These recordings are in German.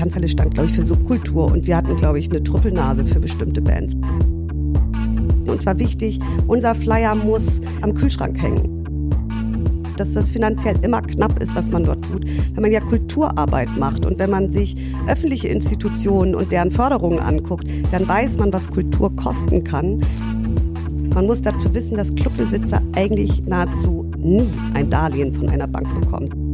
Tanzhalle stand, glaube ich, für Subkultur und wir hatten, glaube ich, eine Trüffelnase für bestimmte Bands. Und zwar wichtig, unser Flyer muss am Kühlschrank hängen dass das finanziell immer knapp ist, was man dort tut. Wenn man ja Kulturarbeit macht und wenn man sich öffentliche Institutionen und deren Förderungen anguckt, dann weiß man, was Kultur kosten kann. Man muss dazu wissen, dass Clubbesitzer eigentlich nahezu nie ein Darlehen von einer Bank bekommen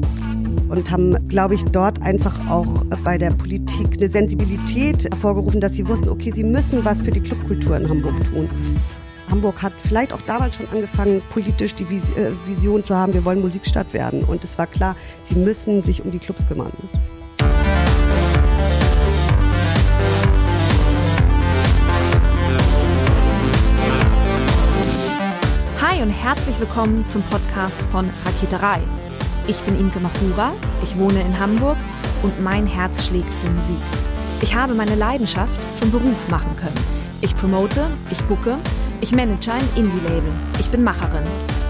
und haben, glaube ich, dort einfach auch bei der Politik eine Sensibilität hervorgerufen, dass sie wussten, okay, sie müssen was für die Clubkultur in Hamburg tun. Hamburg hat vielleicht auch damals schon angefangen, politisch die äh, Vision zu haben, wir wollen Musikstadt werden. Und es war klar, sie müssen sich um die Clubs kümmern. Hi und herzlich willkommen zum Podcast von Raketerei. Ich bin Imke Machura, ich wohne in Hamburg und mein Herz schlägt für Musik. Ich habe meine Leidenschaft zum Beruf machen können. Ich promote, ich bucke ich manage ein Indie-Label. Ich bin Macherin.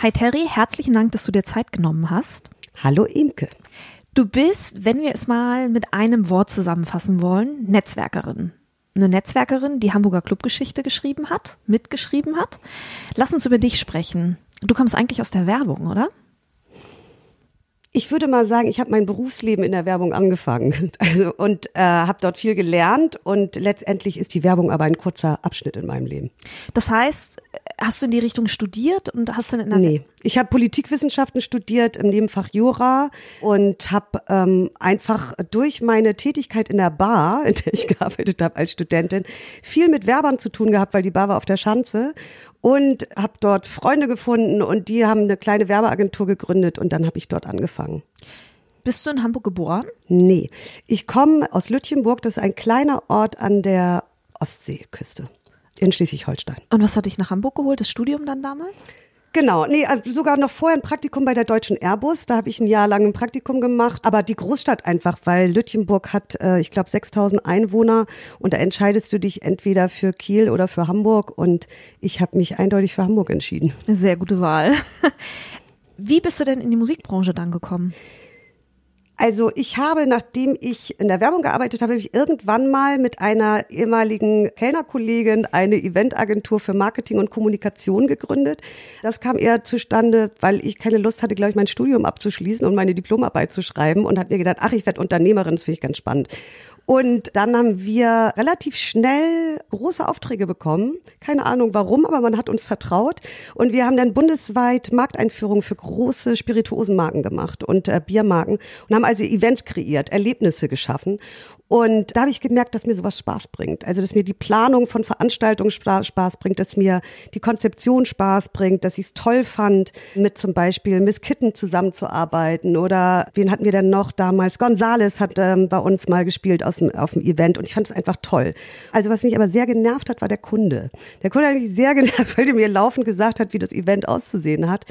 Hi Terry, herzlichen Dank, dass du dir Zeit genommen hast. Hallo Imke. Du bist, wenn wir es mal mit einem Wort zusammenfassen wollen, Netzwerkerin. Eine Netzwerkerin, die Hamburger Clubgeschichte geschrieben hat, mitgeschrieben hat. Lass uns über dich sprechen. Du kommst eigentlich aus der Werbung, oder? Ich würde mal sagen, ich habe mein Berufsleben in der Werbung angefangen also, und äh, habe dort viel gelernt und letztendlich ist die Werbung aber ein kurzer Abschnitt in meinem Leben. Das heißt, hast du in die Richtung studiert und hast dann in der Nee, ich habe Politikwissenschaften studiert im Nebenfach Jura und habe ähm, einfach durch meine Tätigkeit in der Bar, in der ich gearbeitet habe als Studentin, viel mit Werbern zu tun gehabt, weil die Bar war auf der Schanze und habe dort Freunde gefunden und die haben eine kleine Werbeagentur gegründet und dann habe ich dort angefangen. Bist du in Hamburg geboren? Nee, ich komme aus Lütjenburg, das ist ein kleiner Ort an der Ostseeküste in Schleswig-Holstein. Und was hat dich nach Hamburg geholt, das Studium dann damals? Genau, nee, äh, sogar noch vorher ein Praktikum bei der Deutschen Airbus. Da habe ich ein Jahr lang ein Praktikum gemacht. Aber die Großstadt einfach, weil Lütjenburg hat, äh, ich glaube, 6000 Einwohner und da entscheidest du dich entweder für Kiel oder für Hamburg. Und ich habe mich eindeutig für Hamburg entschieden. sehr gute Wahl. Wie bist du denn in die Musikbranche dann gekommen? Also ich habe, nachdem ich in der Werbung gearbeitet habe, ich irgendwann mal mit einer ehemaligen Kellnerkollegin eine Eventagentur für Marketing und Kommunikation gegründet. Das kam eher zustande, weil ich keine Lust hatte, glaube ich, mein Studium abzuschließen und meine Diplomarbeit zu schreiben und habe mir gedacht, ach, ich werde Unternehmerin, das finde ich ganz spannend. Und dann haben wir relativ schnell große Aufträge bekommen. Keine Ahnung warum, aber man hat uns vertraut. Und wir haben dann bundesweit Markteinführungen für große Spirituosenmarken gemacht und äh, Biermarken und haben also Events kreiert, Erlebnisse geschaffen. Und da habe ich gemerkt, dass mir sowas Spaß bringt. Also, dass mir die Planung von Veranstaltungen Spaß bringt, dass mir die Konzeption Spaß bringt, dass ich es toll fand, mit zum Beispiel Miss Kitten zusammenzuarbeiten. Oder wen hatten wir denn noch damals? Gonzales hat ähm, bei uns mal gespielt aus dem, auf dem Event und ich fand es einfach toll. Also, was mich aber sehr genervt hat, war der Kunde. Der Kunde hat mich sehr genervt, weil der mir laufend gesagt hat, wie das Event auszusehen hat.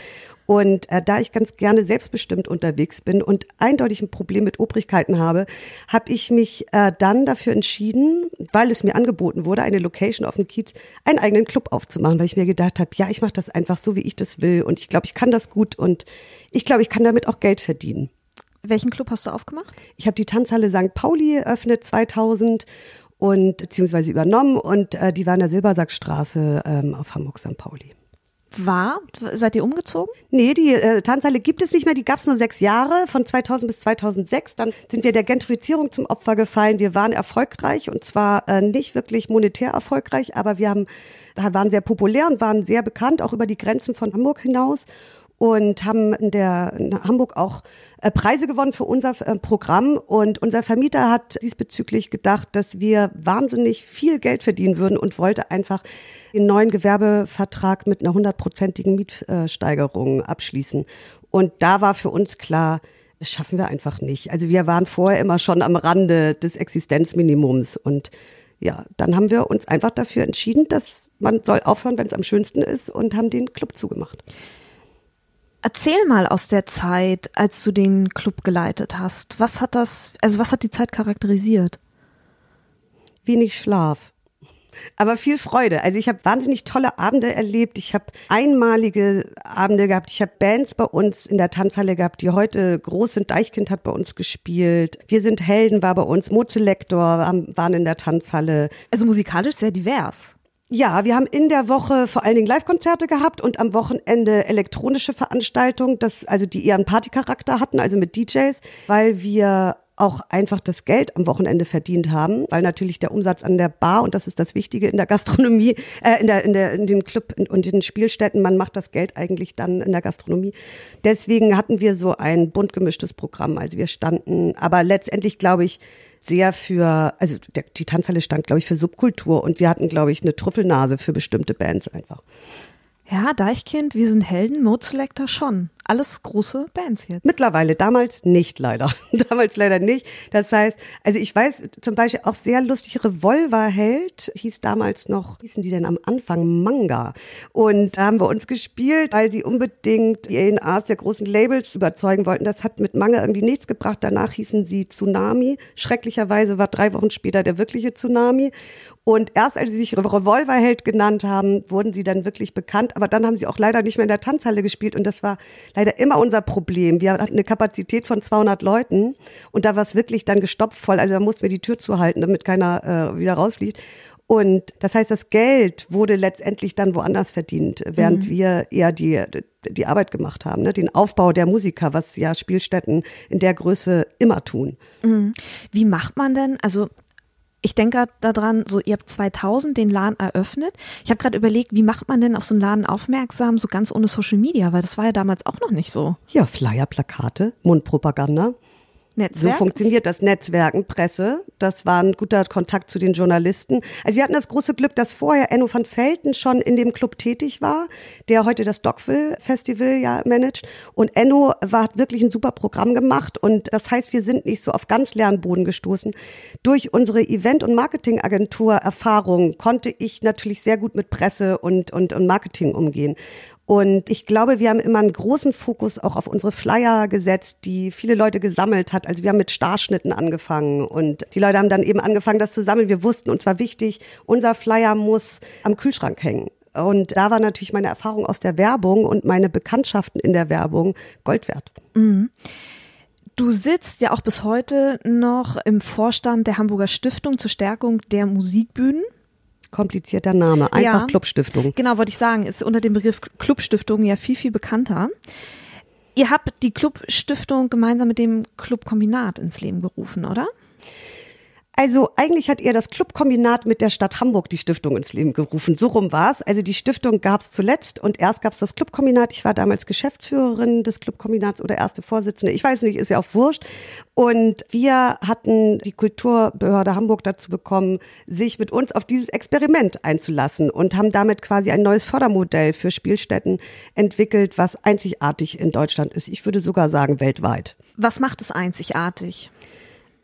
Und äh, da ich ganz gerne selbstbestimmt unterwegs bin und eindeutig ein Problem mit Obrigkeiten habe, habe ich mich äh, dann dafür entschieden, weil es mir angeboten wurde, eine Location auf dem Kiez, einen eigenen Club aufzumachen, weil ich mir gedacht habe, ja, ich mache das einfach so, wie ich das will und ich glaube, ich kann das gut und ich glaube, ich kann damit auch Geld verdienen. Welchen Club hast du aufgemacht? Ich habe die Tanzhalle St. Pauli eröffnet 2000 und beziehungsweise übernommen und äh, die war in der Silbersackstraße ähm, auf Hamburg St. Pauli war? Seid ihr umgezogen? Nee, die äh, Tanzhalle gibt es nicht mehr. Die gab es nur sechs Jahre, von 2000 bis 2006. Dann sind wir der Gentrifizierung zum Opfer gefallen. Wir waren erfolgreich und zwar äh, nicht wirklich monetär erfolgreich, aber wir haben, waren sehr populär und waren sehr bekannt, auch über die Grenzen von Hamburg hinaus und haben in der in Hamburg auch äh, Preise gewonnen für unser äh, Programm und unser Vermieter hat diesbezüglich gedacht, dass wir wahnsinnig viel Geld verdienen würden und wollte einfach den neuen Gewerbevertrag mit einer hundertprozentigen Mietsteigerung abschließen. Und da war für uns klar, Das schaffen wir einfach nicht. Also wir waren vorher immer schon am Rande des Existenzminimums und ja, dann haben wir uns einfach dafür entschieden, dass man soll aufhören, wenn es am schönsten ist und haben den Club zugemacht. Erzähl mal aus der Zeit, als du den Club geleitet hast. Was hat das, also was hat die Zeit charakterisiert? Wenig Schlaf aber viel Freude. Also ich habe wahnsinnig tolle Abende erlebt. Ich habe einmalige Abende gehabt. Ich habe Bands bei uns in der Tanzhalle gehabt, die heute groß sind. Deichkind hat bei uns gespielt. Wir sind Helden war bei uns. Mozelektor waren in der Tanzhalle. Also musikalisch sehr divers. Ja, wir haben in der Woche vor allen Dingen Live-Konzerte gehabt und am Wochenende elektronische Veranstaltungen, das, also die eher einen Partycharakter hatten, also mit DJs, weil wir auch einfach das Geld am Wochenende verdient haben, weil natürlich der Umsatz an der Bar und das ist das Wichtige in der Gastronomie, äh, in der in der in den Club und in den Spielstätten, man macht das Geld eigentlich dann in der Gastronomie. Deswegen hatten wir so ein bunt gemischtes Programm, also wir standen, aber letztendlich glaube ich sehr für, also der, die Tanzhalle stand glaube ich für Subkultur und wir hatten glaube ich eine Trüffelnase für bestimmte Bands einfach. Ja, Deichkind, wir sind Helden, Mode Selector schon alles große Bands jetzt. Mittlerweile, damals nicht leider. damals leider nicht. Das heißt, also ich weiß zum Beispiel auch sehr lustig, Revolverheld hieß damals noch, hießen die denn am Anfang Manga. Und da haben wir uns gespielt, weil sie unbedingt die ANAs der großen Labels überzeugen wollten. Das hat mit Manga irgendwie nichts gebracht. Danach hießen sie Tsunami. Schrecklicherweise war drei Wochen später der wirkliche Tsunami. Und erst als sie sich Revolverheld genannt haben, wurden sie dann wirklich bekannt. Aber dann haben sie auch leider nicht mehr in der Tanzhalle gespielt. Und das war leider immer unser Problem. Wir hatten eine Kapazität von 200 Leuten und da war es wirklich dann gestopft voll. Also da mussten wir die Tür zuhalten, damit keiner äh, wieder rausfliegt. Und das heißt, das Geld wurde letztendlich dann woanders verdient, während mhm. wir eher die, die Arbeit gemacht haben, ne? den Aufbau der Musiker, was ja Spielstätten in der Größe immer tun. Mhm. Wie macht man denn, also ich denke daran, so ihr habt 2000 den Laden eröffnet. Ich habe gerade überlegt, wie macht man denn auf so einen Laden aufmerksam, so ganz ohne Social Media, weil das war ja damals auch noch nicht so. Ja, Flyer, Plakate, Mundpropaganda. Netzwerk? So funktioniert das Netzwerken, Presse. Das war ein guter Kontakt zu den Journalisten. Also wir hatten das große Glück, dass vorher Enno van Velten schon in dem Club tätig war, der heute das Dockville Festival ja managt. Und Enno war, hat wirklich ein super Programm gemacht. Und das heißt, wir sind nicht so auf ganz leeren Boden gestoßen. Durch unsere Event- und Marketingagentur-Erfahrung konnte ich natürlich sehr gut mit Presse und, und, und Marketing umgehen. Und ich glaube, wir haben immer einen großen Fokus auch auf unsere Flyer gesetzt, die viele Leute gesammelt hat. Also wir haben mit Starschnitten angefangen und die Leute haben dann eben angefangen, das zu sammeln. Wir wussten, und zwar wichtig, unser Flyer muss am Kühlschrank hängen. Und da war natürlich meine Erfahrung aus der Werbung und meine Bekanntschaften in der Werbung Gold wert. Mhm. Du sitzt ja auch bis heute noch im Vorstand der Hamburger Stiftung zur Stärkung der Musikbühnen komplizierter Name. Einfach ja, Clubstiftung. Genau, wollte ich sagen, ist unter dem Begriff Clubstiftung ja viel, viel bekannter. Ihr habt die Clubstiftung gemeinsam mit dem Clubkombinat ins Leben gerufen, oder? Also eigentlich hat er das Clubkombinat mit der Stadt Hamburg die Stiftung ins Leben gerufen. So rum war's. Also die Stiftung gab's zuletzt und erst gab's das Clubkombinat. Ich war damals Geschäftsführerin des Clubkombinats oder erste Vorsitzende. Ich weiß nicht, ist ja auch wurscht. Und wir hatten die Kulturbehörde Hamburg dazu bekommen, sich mit uns auf dieses Experiment einzulassen und haben damit quasi ein neues Fördermodell für Spielstätten entwickelt, was einzigartig in Deutschland ist. Ich würde sogar sagen weltweit. Was macht es einzigartig?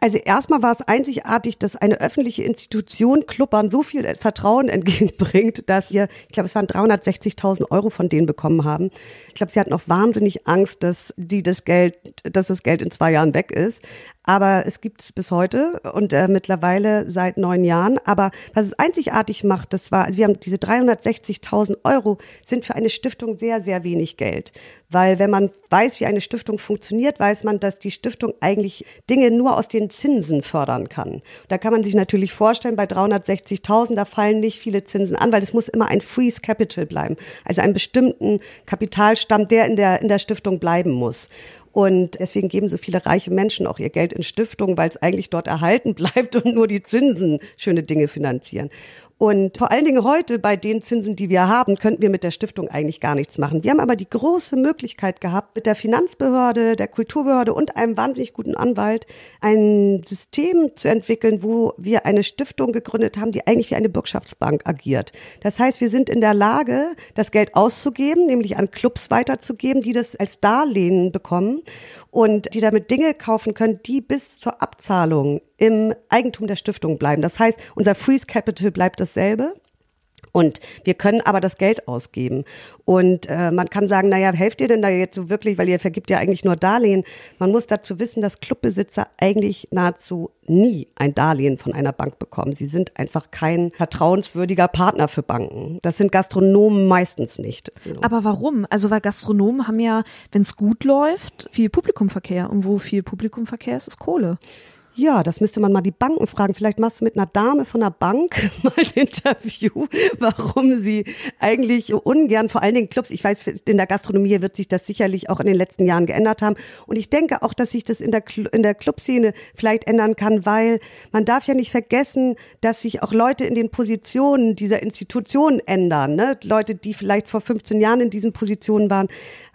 Also erstmal war es einzigartig, dass eine öffentliche Institution Clubbern so viel Vertrauen entgegenbringt, dass wir, ich glaube, es waren 360.000 Euro von denen bekommen haben. Ich glaube, sie hatten auch wahnsinnig Angst, dass sie das Geld, dass das Geld in zwei Jahren weg ist. Aber es gibt es bis heute und äh, mittlerweile seit neun Jahren. Aber was es einzigartig macht, das war, also wir haben diese 360.000 Euro sind für eine Stiftung sehr, sehr wenig Geld. Weil wenn man weiß, wie eine Stiftung funktioniert, weiß man, dass die Stiftung eigentlich Dinge nur aus den Zinsen fördern kann. Da kann man sich natürlich vorstellen, bei 360.000, da fallen nicht viele Zinsen an, weil es muss immer ein Freeze Capital bleiben. Also einen bestimmten Kapitalstamm, der in der, in der Stiftung bleiben muss. Und deswegen geben so viele reiche Menschen auch ihr Geld in Stiftungen, weil es eigentlich dort erhalten bleibt und nur die Zinsen schöne Dinge finanzieren. Und vor allen Dingen heute bei den Zinsen, die wir haben, könnten wir mit der Stiftung eigentlich gar nichts machen. Wir haben aber die große Möglichkeit gehabt, mit der Finanzbehörde, der Kulturbehörde und einem wahnsinnig guten Anwalt ein System zu entwickeln, wo wir eine Stiftung gegründet haben, die eigentlich wie eine Bürgschaftsbank agiert. Das heißt, wir sind in der Lage, das Geld auszugeben, nämlich an Clubs weiterzugeben, die das als Darlehen bekommen und die damit Dinge kaufen können, die bis zur Abzahlung im Eigentum der Stiftung bleiben. Das heißt, unser Freeze Capital bleibt dasselbe. Und wir können aber das Geld ausgeben. Und äh, man kann sagen, naja, helft ihr denn da jetzt so wirklich, weil ihr vergibt ja eigentlich nur Darlehen. Man muss dazu wissen, dass Clubbesitzer eigentlich nahezu nie ein Darlehen von einer Bank bekommen. Sie sind einfach kein vertrauenswürdiger Partner für Banken. Das sind Gastronomen meistens nicht. Aber warum? Also weil Gastronomen haben ja, wenn es gut läuft, viel Publikumverkehr. Und wo viel Publikumverkehr ist, ist Kohle. Ja, das müsste man mal die Banken fragen. Vielleicht machst du mit einer Dame von der Bank mal ein Interview, warum sie eigentlich ungern, vor allen Dingen Clubs, ich weiß, in der Gastronomie wird sich das sicherlich auch in den letzten Jahren geändert haben. Und ich denke auch, dass sich das in der, in der Clubszene vielleicht ändern kann, weil man darf ja nicht vergessen, dass sich auch Leute in den Positionen dieser Institutionen ändern. Ne? Leute, die vielleicht vor 15 Jahren in diesen Positionen waren,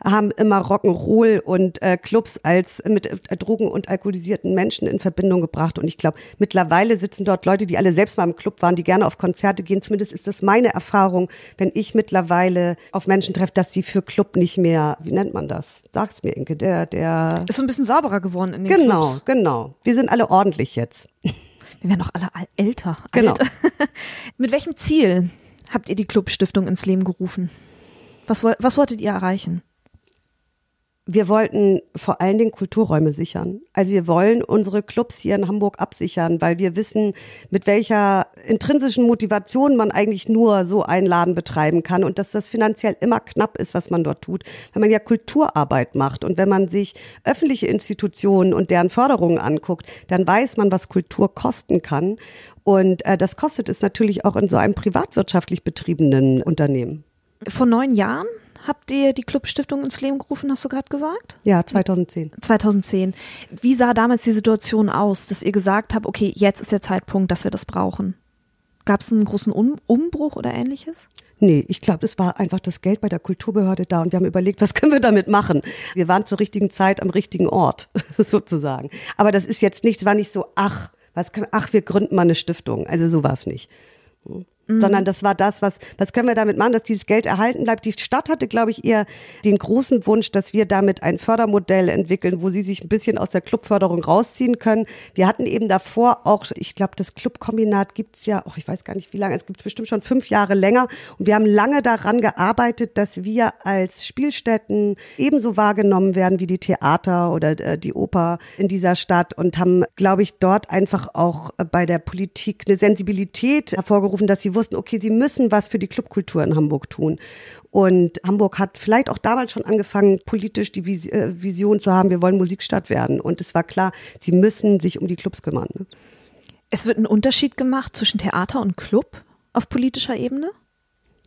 haben immer Rock'n'Roll und äh, Clubs als mit äh, Drogen und alkoholisierten Menschen in Verbindung gebracht. Und ich glaube, mittlerweile sitzen dort Leute, die alle selbst mal im Club waren, die gerne auf Konzerte gehen. Zumindest ist das meine Erfahrung, wenn ich mittlerweile auf Menschen treffe, dass sie für Club nicht mehr, wie nennt man das? Sag's mir, Inke, der, der. Ist so ein bisschen sauberer geworden in den genau, Clubs. Genau, genau. Wir sind alle ordentlich jetzt. Wir werden auch alle älter. Genau. Alt. Mit welchem Ziel habt ihr die Clubstiftung ins Leben gerufen? Was, was wolltet ihr erreichen? Wir wollten vor allen Dingen Kulturräume sichern. Also wir wollen unsere Clubs hier in Hamburg absichern, weil wir wissen, mit welcher intrinsischen Motivation man eigentlich nur so einen Laden betreiben kann und dass das finanziell immer knapp ist, was man dort tut, wenn man ja Kulturarbeit macht und wenn man sich öffentliche Institutionen und deren Förderungen anguckt, dann weiß man, was Kultur kosten kann. Und äh, das kostet es natürlich auch in so einem privatwirtschaftlich betriebenen Unternehmen. Vor neun Jahren habt ihr die Clubstiftung ins Leben gerufen, hast du gerade gesagt? Ja, 2010. 2010. Wie sah damals die Situation aus, dass ihr gesagt habt, okay, jetzt ist der Zeitpunkt, dass wir das brauchen? Gab es einen großen um Umbruch oder ähnliches? Nee, ich glaube, es war einfach das Geld bei der Kulturbehörde da und wir haben überlegt, was können wir damit machen? Wir waren zur richtigen Zeit am richtigen Ort, sozusagen. Aber das ist jetzt nicht, es war nicht so, ach, was können, ach, wir gründen mal eine Stiftung. Also so war es nicht. Hm mhm. sondern das war das, was, was können wir damit machen, dass dieses Geld erhalten bleibt. Die Stadt hatte, glaube ich, eher den großen Wunsch, dass wir damit ein Fördermodell entwickeln, wo sie sich ein bisschen aus der Clubförderung rausziehen können. Wir hatten eben davor auch, ich glaube, das Clubkombinat gibt's ja, oh, ich weiß gar nicht wie lange, es gibt bestimmt schon fünf Jahre länger. Und wir haben lange daran gearbeitet, dass wir als Spielstätten ebenso wahrgenommen werden wie die Theater oder äh, die Oper in dieser Stadt und haben, glaube ich, dort einfach auch bei der Politik eine Sensibilität hervorgerufen, dass sie wussten, okay, sie müssen was für die Clubkultur in Hamburg tun. Und Hamburg hat vielleicht auch damals schon angefangen, politisch die äh, Vision zu haben, wir wollen Musikstadt werden. Und es war klar, sie müssen sich um die Clubs kümmern. Ne? Es wird ein Unterschied gemacht zwischen Theater und Club auf politischer Ebene?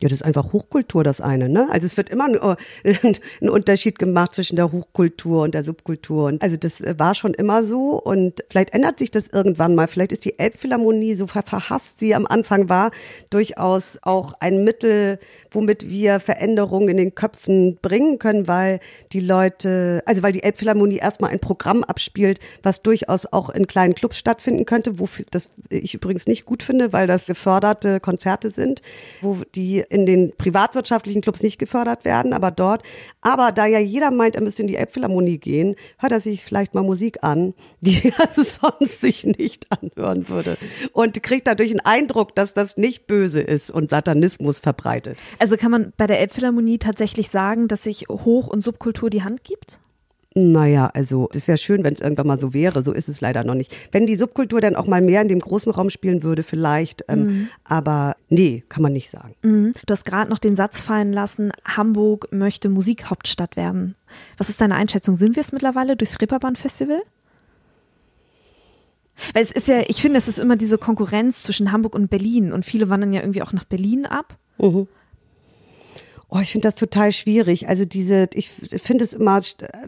Ja, das ist einfach Hochkultur, das eine, ne? Also es wird immer ein, ein, Unterschied gemacht zwischen der Hochkultur und der Subkultur. Und also das war schon immer so und vielleicht ändert sich das irgendwann mal. Vielleicht ist die Elbphilharmonie, so verhasst sie am Anfang war, durchaus auch ein Mittel, womit wir Veränderungen in den Köpfen bringen können, weil die Leute, also weil die Elbphilharmonie erstmal ein Programm abspielt, was durchaus auch in kleinen Clubs stattfinden könnte, wofür das ich übrigens nicht gut finde, weil das geförderte Konzerte sind, wo die in den privatwirtschaftlichen Clubs nicht gefördert werden, aber dort. Aber da ja jeder meint, er müsste in die Elbphilharmonie gehen, hört er sich vielleicht mal Musik an, die er sonst sich nicht anhören würde. Und kriegt dadurch einen Eindruck, dass das nicht böse ist und Satanismus verbreitet. Also kann man bei der Elbphilharmonie tatsächlich sagen, dass sich Hoch- und Subkultur die Hand gibt? Naja, also es wäre schön, wenn es irgendwann mal so wäre. So ist es leider noch nicht. Wenn die Subkultur dann auch mal mehr in dem großen Raum spielen würde, vielleicht. Ähm, mhm. Aber nee, kann man nicht sagen. Mhm. Du hast gerade noch den Satz fallen lassen, Hamburg möchte Musikhauptstadt werden. Was ist deine Einschätzung? Sind wir es mittlerweile durchs Reeperbahn-Festival? Weil es ist ja, ich finde, es ist immer diese Konkurrenz zwischen Hamburg und Berlin und viele wandern ja irgendwie auch nach Berlin ab. Mhm. Oh, ich finde das total schwierig. Also diese, ich finde es immer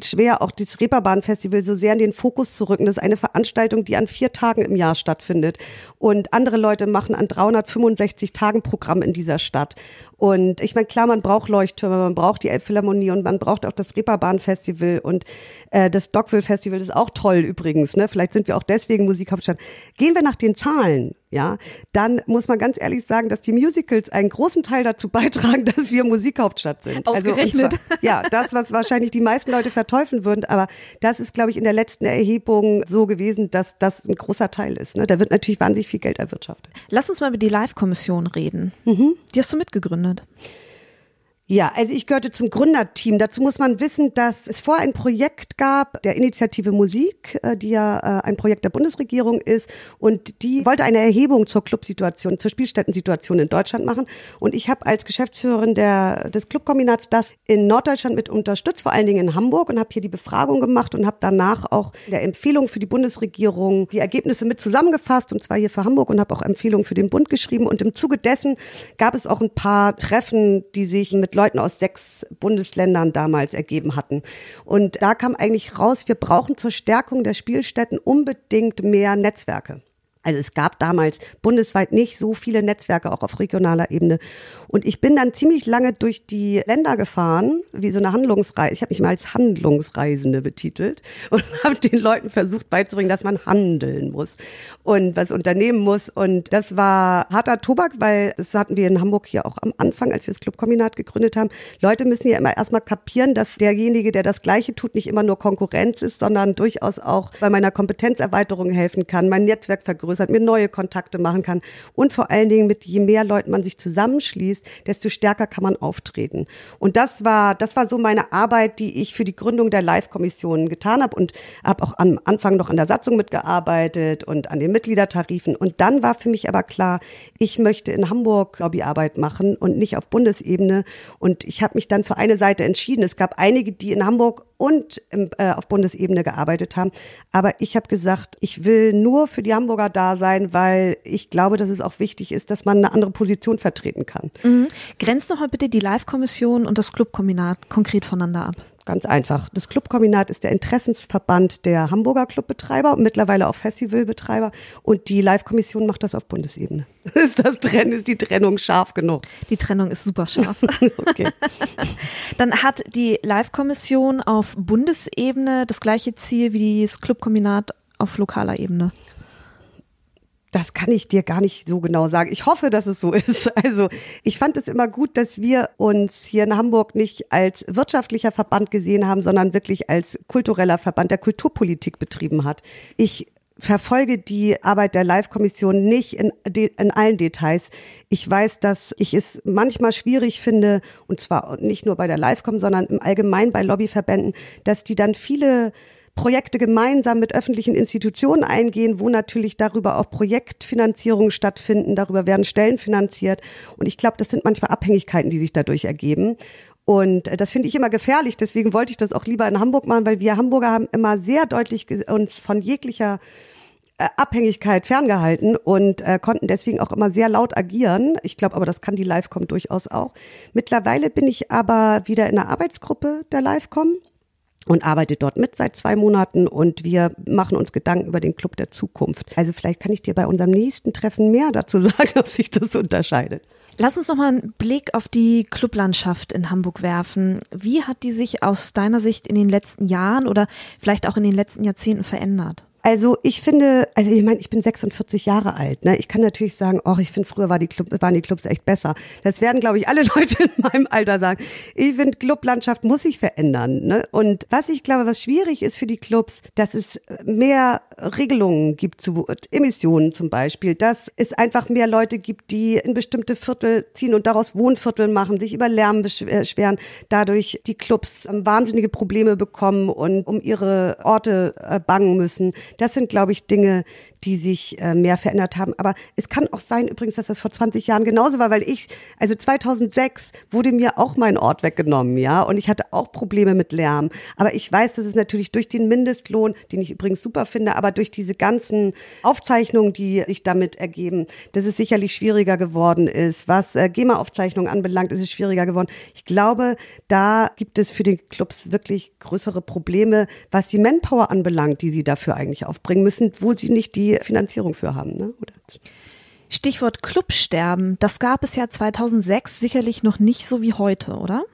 schwer, auch das Reeperbahn-Festival so sehr in den Fokus zu rücken. Das ist eine Veranstaltung, die an vier Tagen im Jahr stattfindet. Und andere Leute machen an 365 Tagen Programm in dieser Stadt. Und ich meine, klar, man braucht Leuchttürme, man braucht die Elbphilharmonie und man braucht auch das Reeperbahn-Festival und äh, das Dockville-Festival ist auch toll übrigens. Ne? Vielleicht sind wir auch deswegen Musikhauptstadt. Gehen wir nach den Zahlen ja, dann muss man ganz ehrlich sagen, dass die Musicals einen großen Teil dazu beitragen, dass wir Musikhauptstadt sind. Ausgerechnet. Also, zwar, ja, das, was wahrscheinlich die meisten Leute verteufeln würden, aber das ist, glaube ich, in der letzten Erhebung so gewesen, dass das ein großer Teil ist. Ne? Da wird natürlich wahnsinnig viel Geld erwirtschaftet. Lass uns mal über die Live-Kommission reden. Mhm. Die hast du mitgegründet. Ja, also ich gehörte zum Gründerteam. Dazu muss man wissen, dass es vor ein Projekt gab, der Initiative Musik, äh, die ja äh, ein Projekt der Bundesregierung ist. Und die wollte eine Erhebung zur Clubsituation, zur Spielstättensituation in Deutschland machen. Und ich habe als Geschäftsführerin der, des Clubkombinats das in Norddeutschland mit unterstützt, vor allen Dingen in Hamburg und habe hier die Befragung gemacht und habe danach auch der Empfehlung für die Bundesregierung die Ergebnisse mit zusammengefasst, und zwar hier für Hamburg und habe auch Empfehlungen für den Bund geschrieben. Und im Zuge dessen gab es auch ein paar Treffen, die sich mit Leuten aus sechs Bundesländern damals ergeben hatten. Und da kam eigentlich raus, wir brauchen zur Stärkung der Spielstätten unbedingt mehr Netzwerke. Also es gab damals bundesweit nicht so viele Netzwerke, auch auf regionaler Ebene. Und ich bin dann ziemlich lange durch die Länder gefahren, wie so eine Handlungsreise. Ich habe mich mal als Handlungsreisende betitelt und habe den Leuten versucht beizubringen, dass man handeln muss und was unternehmen muss. Und das war harter Tobak, weil das hatten wir in Hamburg hier auch am Anfang, als wir das Clubkombinat gegründet haben. Leute müssen ja immer erstmal kapieren, dass derjenige, der das Gleiche tut, nicht immer nur Konkurrenz ist, sondern durchaus auch bei meiner Kompetenzerweiterung helfen kann, mein Netzwerk vergrößern vergrößert, mir neue Kontakte machen kann und vor allen Dingen mit je mehr Leuten man sich zusammenschließt, desto stärker kann man auftreten. Und das war das war so meine Arbeit, die ich für die Gründung der Live-Kommission getan habe und habe auch am Anfang noch an der Satzung mitgearbeitet und an den Mitgliedertarifen. Und dann war für mich aber klar, ich möchte in Hamburg Lobbyarbeit machen und nicht auf Bundesebene. Und ich habe mich dann für eine Seite entschieden. Es gab einige, die in Hamburg und im, äh, auf Bundesebene gearbeitet haben. Aber ich habe gesagt, ich will nur für die Hamburger da sein, weil ich glaube, dass es auch wichtig ist, dass man eine andere Position vertreten kann. Mhm. Grenzt noch mal bitte die Live-Kommission und das Clubkombinat konkret voneinander ab. Ganz einfach. Das Clubkombinat ist der Interessensverband der Hamburger Clubbetreiber und mittlerweile auch Festivalbetreiber. Und die Live-Kommission macht das auf Bundesebene. Ist das Trennen, ist die Trennung scharf genug? Die Trennung ist super scharf. okay. Dann hat die Live-Kommission auf Bundesebene das gleiche Ziel wie das Clubkombinat auf lokaler Ebene. Das kann ich dir gar nicht so genau sagen. Ich hoffe, dass es so ist. Also ich fand es immer gut, dass wir uns hier in Hamburg nicht als wirtschaftlicher Verband gesehen haben, sondern wirklich als kultureller Verband, der Kulturpolitik betrieben hat. Ich verfolge die Arbeit der Live-Kommission nicht in, in allen Details. Ich weiß, dass ich es manchmal schwierig finde, und zwar nicht nur bei der Live-Com, sondern im Allgemeinen bei Lobbyverbänden, dass die dann viele Projekte gemeinsam mit öffentlichen Institutionen eingehen, wo natürlich darüber auch Projektfinanzierungen stattfinden, darüber werden Stellen finanziert. Und ich glaube, das sind manchmal Abhängigkeiten, die sich dadurch ergeben. Und das finde ich immer gefährlich. Deswegen wollte ich das auch lieber in Hamburg machen, weil wir Hamburger haben immer sehr deutlich uns von jeglicher äh, Abhängigkeit ferngehalten und äh, konnten deswegen auch immer sehr laut agieren. Ich glaube aber, das kann die Livecom durchaus auch. Mittlerweile bin ich aber wieder in der Arbeitsgruppe der Livecom und arbeite dort mit seit zwei Monaten und wir machen uns Gedanken über den Club der Zukunft. Also vielleicht kann ich dir bei unserem nächsten Treffen mehr dazu sagen, ob sich das unterscheidet. Lass uns noch mal einen Blick auf die Clublandschaft in Hamburg werfen. Wie hat die sich aus deiner Sicht in den letzten Jahren oder vielleicht auch in den letzten Jahrzehnten verändert? Also ich finde, also ich meine, ich bin 46 Jahre alt. Ne? Ich kann natürlich sagen, oh, ich finde, früher war die Club, waren die Clubs echt besser. Das werden, glaube ich, alle Leute in meinem Alter sagen. Ich finde, Clublandschaft muss sich verändern. Ne? Und was ich glaube, was schwierig ist für die Clubs, dass es mehr Regelungen gibt zu Emissionen zum Beispiel, dass es einfach mehr Leute gibt, die in bestimmte Viertel ziehen und daraus Wohnviertel machen, sich über Lärm beschweren, dadurch die Clubs wahnsinnige Probleme bekommen und um ihre Orte äh, bangen müssen. Das sind, glaube ich, Dinge, die sich äh, mehr verändert haben. Aber es kann auch sein übrigens, dass das vor 20 Jahren genauso war, weil ich, also 2006 wurde mir auch mein Ort weggenommen, ja, und ich hatte auch Probleme mit Lärm. Aber ich weiß, dass es natürlich durch den Mindestlohn, den ich übrigens super finde, aber durch diese ganzen Aufzeichnungen, die sich damit ergeben, dass es sicherlich schwieriger geworden ist. Was äh, GEMA-Aufzeichnungen anbelangt, ist es schwieriger geworden. Ich glaube, da gibt es für die Clubs wirklich größere Probleme, was die Manpower anbelangt, die sie dafür eigentlich aufbringen müssen, wo sie nicht die Finanzierung für haben. Ne? Oder? Stichwort Clubsterben, das gab es ja 2006 sicherlich noch nicht so wie heute, oder?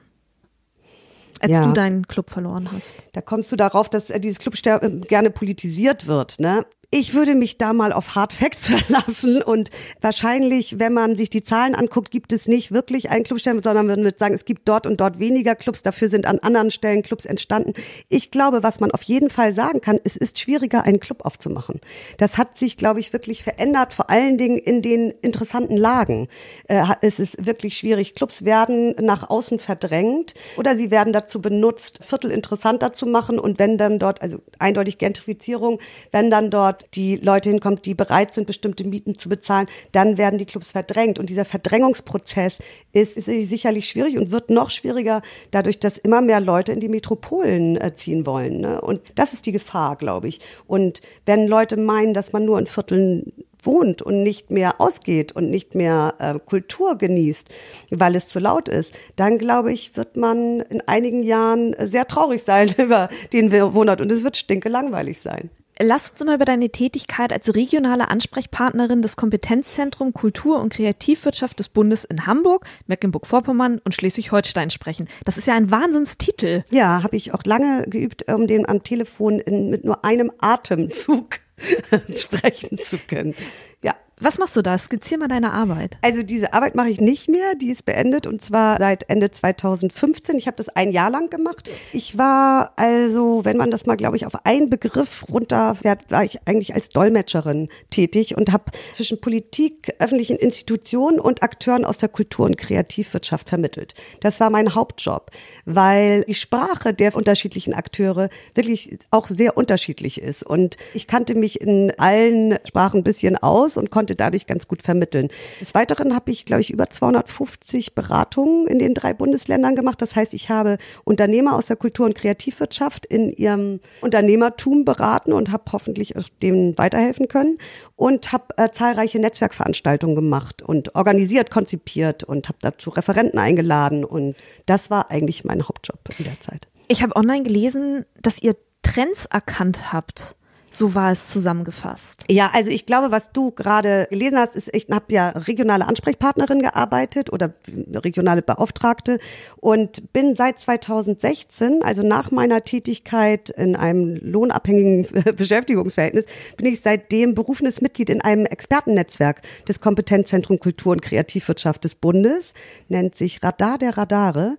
als ja. du deinen Club verloren hast. Da kommst du darauf, dass äh, dieses Clubsterben gerne politisiert wird. Ne? Ich würde mich da mal auf Hard Facts verlassen und wahrscheinlich, wenn man sich die Zahlen anguckt, gibt es nicht wirklich einen Clubstern, sondern man würde sagen, es gibt dort und dort weniger Clubs, dafür sind an anderen Stellen Clubs entstanden. Ich glaube, was man auf jeden Fall sagen kann, es ist schwieriger, einen Club aufzumachen. Das hat sich, glaube ich, wirklich verändert, vor allen Dingen in den interessanten Lagen. Äh, es ist wirklich schwierig. Clubs werden nach außen verdrängt oder sie werden dazu benutzt, Viertel interessanter zu machen und wenn dann dort, also eindeutig Gentrifizierung, wenn dann dort die Leute hinkommen, die bereit sind, bestimmte Mieten zu bezahlen, dann werden die Clubs verdrängt. Und dieser Verdrängungsprozess ist, ist sicherlich schwierig und wird noch schwieriger dadurch, dass immer mehr Leute in die Metropolen äh, ziehen wollen. Ne? Und das ist die Gefahr, glaube ich. Und wenn Leute meinen, dass man nur in Vierteln wohnt und nicht mehr ausgeht und nicht mehr äh, Kultur genießt, weil es zu laut ist, dann glaube ich, wird man in einigen Jahren sehr traurig sein über den Wohnort und es wird stinke langweilig sein. Lass uns mal über deine Tätigkeit als regionale Ansprechpartnerin des Kompetenzzentrum Kultur- und Kreativwirtschaft des Bundes in Hamburg, Mecklenburg-Vorpommern und Schleswig-Holstein sprechen. Das ist ja ein Wahnsinnstitel. Ja, habe ich auch lange geübt, um den am Telefon in, mit nur einem Atemzug sprechen zu können. Ja. Was machst du da? Skizzier mal deine Arbeit. Also diese Arbeit mache ich nicht mehr, die ist beendet und zwar seit Ende 2015. Ich habe das ein Jahr lang gemacht. Ich war also, wenn man das mal, glaube ich, auf einen Begriff runter, war ich eigentlich als Dolmetscherin tätig und habe zwischen Politik, öffentlichen Institutionen und Akteuren aus der Kultur- und Kreativwirtschaft vermittelt. Das war mein Hauptjob, weil die Sprache der unterschiedlichen Akteure wirklich auch sehr unterschiedlich ist und ich kannte mich in allen Sprachen ein bisschen aus und konnte dadurch ganz gut vermitteln. Des Weiteren habe ich, glaube ich, über 250 Beratungen in den drei Bundesländern gemacht. Das heißt, ich habe Unternehmer aus der Kultur- und Kreativwirtschaft in ihrem Unternehmertum beraten und habe hoffentlich dem weiterhelfen können und habe äh, zahlreiche Netzwerkveranstaltungen gemacht und organisiert, konzipiert und habe dazu Referenten eingeladen und das war eigentlich mein Hauptjob in der Zeit. Ich habe online gelesen, dass ihr Trends erkannt habt. So war es zusammengefasst. Ja, also ich glaube, was du gerade gelesen hast, ist, ich habe ja regionale Ansprechpartnerin gearbeitet oder regionale Beauftragte und bin seit 2016, also nach meiner Tätigkeit in einem lohnabhängigen Beschäftigungsverhältnis, bin ich seitdem berufenes Mitglied in einem Expertennetzwerk des Kompetenzzentrum Kultur und Kreativwirtschaft des Bundes, nennt sich Radar der Radare.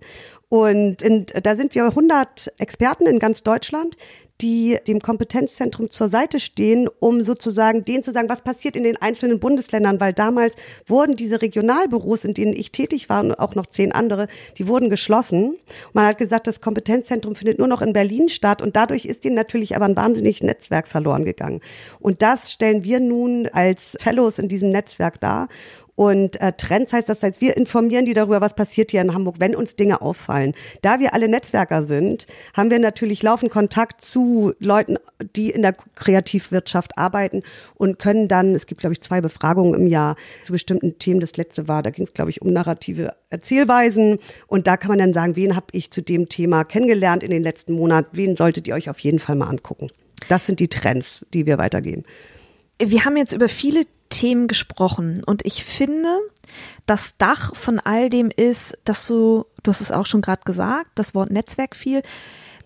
Und in, da sind wir 100 Experten in ganz Deutschland, die dem Kompetenzzentrum zur Seite stehen, um sozusagen denen zu sagen, was passiert in den einzelnen Bundesländern, weil damals wurden diese Regionalbüros, in denen ich tätig war und auch noch zehn andere, die wurden geschlossen. Und man hat gesagt, das Kompetenzzentrum findet nur noch in Berlin statt und dadurch ist ihnen natürlich aber ein wahnsinniges Netzwerk verloren gegangen. Und das stellen wir nun als Fellows in diesem Netzwerk dar und äh, Trends heißt das heißt, wir informieren die darüber, was passiert hier in Hamburg, wenn uns Dinge auffallen. Da wir alle Netzwerker sind, haben wir natürlich laufend Kontakt zu Leuten, die in der Kreativwirtschaft arbeiten und können dann, es gibt, glaube ich, zwei Befragungen im Jahr zu bestimmten Themen. Das letzte war, da ging es, glaube ich, um narrative Erzählweisen. Und da kann man dann sagen, wen habe ich zu dem Thema kennengelernt in den letzten Monaten, wen solltet ihr euch auf jeden Fall mal angucken. Das sind die Trends, die wir weitergeben. Wir haben jetzt über viele Themen gesprochen. Und ich finde, das Dach von all dem ist, dass du, du hast es auch schon gerade gesagt, das Wort Netzwerk viel.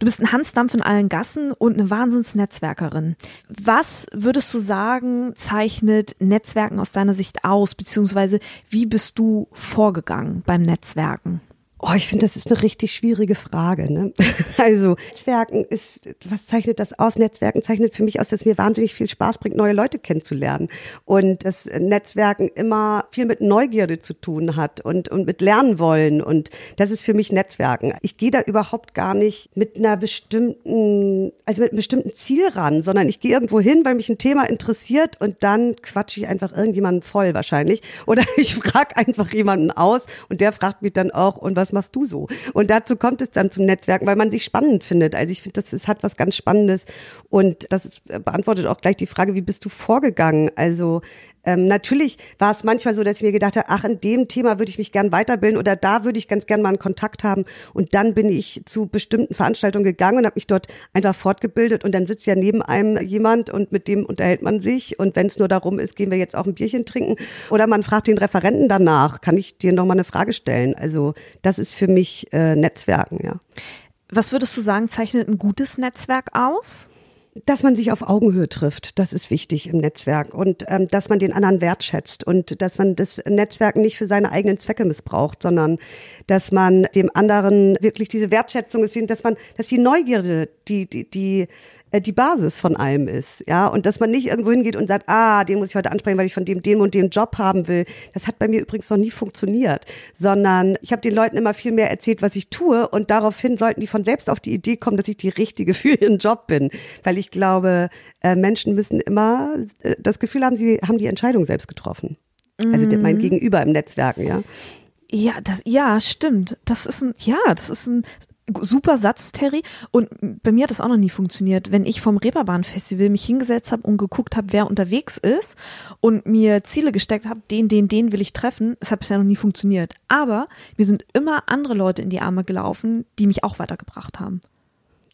Du bist ein Hansdampf in allen Gassen und eine Wahnsinnsnetzwerkerin. Was würdest du sagen, zeichnet Netzwerken aus deiner Sicht aus, beziehungsweise wie bist du vorgegangen beim Netzwerken? Oh, ich finde, das ist eine richtig schwierige Frage. Ne? Also Netzwerken ist, was zeichnet das aus? Netzwerken zeichnet für mich aus, dass mir wahnsinnig viel Spaß bringt, neue Leute kennenzulernen. Und dass Netzwerken immer viel mit Neugierde zu tun hat und, und mit Lernen wollen. Und das ist für mich Netzwerken. Ich gehe da überhaupt gar nicht mit einer bestimmten, also mit einem bestimmten Ziel ran, sondern ich gehe irgendwo hin, weil mich ein Thema interessiert und dann quatsche ich einfach irgendjemanden voll wahrscheinlich. Oder ich frage einfach jemanden aus und der fragt mich dann auch, und was machst du so? Und dazu kommt es dann zum Netzwerken, weil man sich spannend findet. Also ich finde, das ist, hat was ganz Spannendes und das ist, beantwortet auch gleich die Frage, wie bist du vorgegangen? Also ähm, natürlich war es manchmal so, dass ich mir gedacht habe, ach, in dem Thema würde ich mich gern weiterbilden oder da würde ich ganz gern mal einen Kontakt haben. Und dann bin ich zu bestimmten Veranstaltungen gegangen und habe mich dort einfach fortgebildet. Und dann sitzt ja neben einem jemand und mit dem unterhält man sich. Und wenn es nur darum ist, gehen wir jetzt auch ein Bierchen trinken. Oder man fragt den Referenten danach, kann ich dir noch mal eine Frage stellen? Also das ist für mich äh, Netzwerken, ja. Was würdest du sagen, zeichnet ein gutes Netzwerk aus? Dass man sich auf Augenhöhe trifft. Das ist wichtig im Netzwerk und ähm, dass man den anderen wertschätzt und dass man das Netzwerk nicht für seine eigenen Zwecke missbraucht, sondern dass man dem anderen wirklich diese Wertschätzung ist, dass man, dass die Neugierde, die die die die Basis von allem ist, ja, und dass man nicht irgendwo hingeht und sagt, ah, den muss ich heute ansprechen, weil ich von dem, dem und dem Job haben will. Das hat bei mir übrigens noch nie funktioniert, sondern ich habe den Leuten immer viel mehr erzählt, was ich tue und daraufhin sollten die von selbst auf die Idee kommen, dass ich die Richtige für ihren Job bin, weil ich glaube, äh, Menschen müssen immer äh, das Gefühl haben, sie haben die Entscheidung selbst getroffen. Also mhm. mein Gegenüber im Netzwerken, ja. Ja, das, ja, stimmt. Das ist ein, ja, das ist ein super Satz, Terry. Und bei mir hat das auch noch nie funktioniert. Wenn ich vom Reeperbahn-Festival mich hingesetzt habe und geguckt habe, wer unterwegs ist und mir Ziele gesteckt habe, den, den, den will ich treffen, es hat bisher noch nie funktioniert. Aber mir sind immer andere Leute in die Arme gelaufen, die mich auch weitergebracht haben.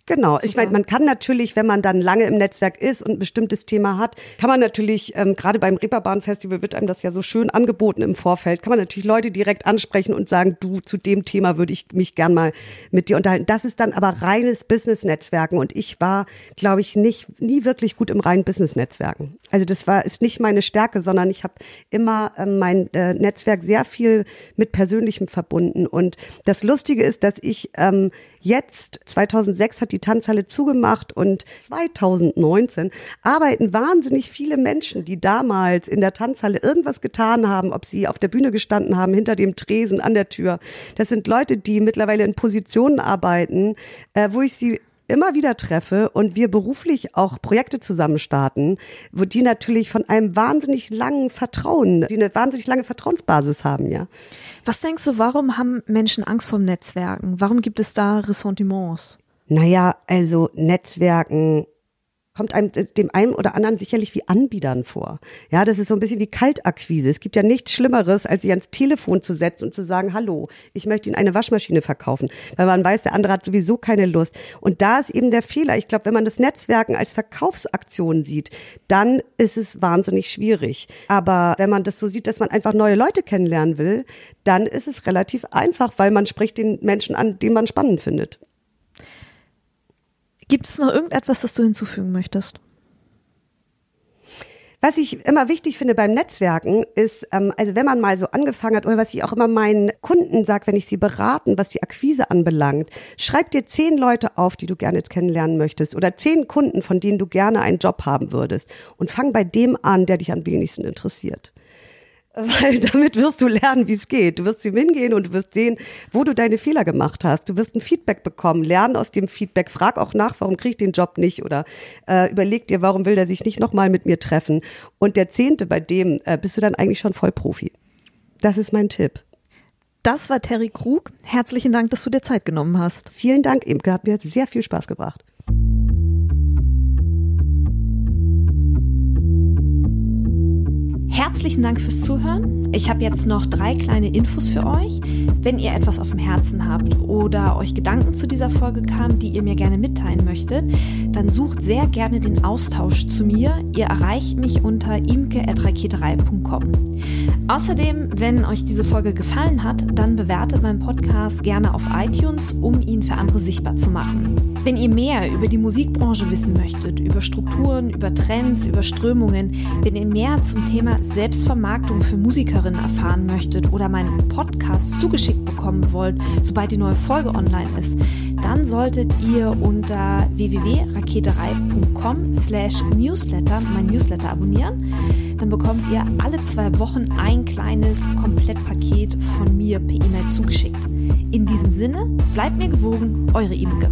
Genau. Super. Ich meine, man kann natürlich, wenn man dann lange im Netzwerk ist und ein bestimmtes Thema hat, kann man natürlich, ähm, gerade beim Reeperbahn-Festival wird einem das ja so schön angeboten im Vorfeld, kann man natürlich Leute direkt ansprechen und sagen, du, zu dem Thema würde ich mich gern mal mit dir unterhalten. Das ist dann aber reines Business-Netzwerken und ich war, glaube ich, nicht, nie wirklich gut im reinen Business-Netzwerken. Also das war, ist nicht meine Stärke, sondern ich habe immer ähm, mein äh, Netzwerk sehr viel mit Persönlichem verbunden und das Lustige ist, dass ich ähm, Jetzt, 2006 hat die Tanzhalle zugemacht und 2019 arbeiten wahnsinnig viele Menschen, die damals in der Tanzhalle irgendwas getan haben, ob sie auf der Bühne gestanden haben, hinter dem Tresen, an der Tür. Das sind Leute, die mittlerweile in Positionen arbeiten, äh, wo ich sie immer wieder treffe und wir beruflich auch Projekte zusammen starten, wo die natürlich von einem wahnsinnig langen Vertrauen, die eine wahnsinnig lange Vertrauensbasis haben, ja. Was denkst du, warum haben Menschen Angst vor Netzwerken? Warum gibt es da Ressentiments? Naja, also Netzwerken kommt einem dem einen oder anderen sicherlich wie Anbietern vor. Ja, das ist so ein bisschen wie Kaltakquise. Es gibt ja nichts Schlimmeres, als sich ans Telefon zu setzen und zu sagen, hallo, ich möchte Ihnen eine Waschmaschine verkaufen, weil man weiß, der andere hat sowieso keine Lust. Und da ist eben der Fehler. Ich glaube, wenn man das Netzwerken als Verkaufsaktion sieht, dann ist es wahnsinnig schwierig. Aber wenn man das so sieht, dass man einfach neue Leute kennenlernen will, dann ist es relativ einfach, weil man spricht den Menschen an, den man spannend findet. Gibt es noch irgendetwas, das du hinzufügen möchtest? Was ich immer wichtig finde beim Netzwerken ist, ähm, also wenn man mal so angefangen hat oder was ich auch immer meinen Kunden sage, wenn ich sie beraten, was die Akquise anbelangt, schreib dir zehn Leute auf, die du gerne kennenlernen möchtest oder zehn Kunden, von denen du gerne einen Job haben würdest und fang bei dem an, der dich am wenigsten interessiert. Weil damit wirst du lernen, wie es geht. Du wirst zu ihm hingehen und du wirst sehen, wo du deine Fehler gemacht hast. Du wirst ein Feedback bekommen, lernen aus dem Feedback, frag auch nach, warum krieg ich den Job nicht oder äh, überleg dir, warum will der sich nicht nochmal mit mir treffen. Und der Zehnte, bei dem äh, bist du dann eigentlich schon Vollprofi. Das ist mein Tipp. Das war Terry Krug. Herzlichen Dank, dass du dir Zeit genommen hast. Vielen Dank, Imke. Hat mir sehr viel Spaß gebracht. Herzlichen Dank fürs Zuhören. Ich habe jetzt noch drei kleine Infos für euch. Wenn ihr etwas auf dem Herzen habt oder euch Gedanken zu dieser Folge kamen, die ihr mir gerne mitteilen möchtet, dann sucht sehr gerne den Austausch zu mir. Ihr erreicht mich unter imke.raketerei.com. Außerdem, wenn euch diese Folge gefallen hat, dann bewertet meinen Podcast gerne auf iTunes, um ihn für andere sichtbar zu machen. Wenn ihr mehr über die Musikbranche wissen möchtet, über Strukturen, über Trends, über Strömungen, wenn ihr mehr zum Thema Selbstvermarktung für Musikerinnen erfahren möchtet oder meinen Podcast zugeschickt bekommen wollt, sobald die neue Folge online ist, dann solltet ihr unter www.raketerei.com slash newsletter mein Newsletter abonnieren. Dann bekommt ihr alle zwei Wochen ein kleines Komplettpaket von mir per E-Mail zugeschickt. In diesem Sinne, bleibt mir gewogen, eure Imke.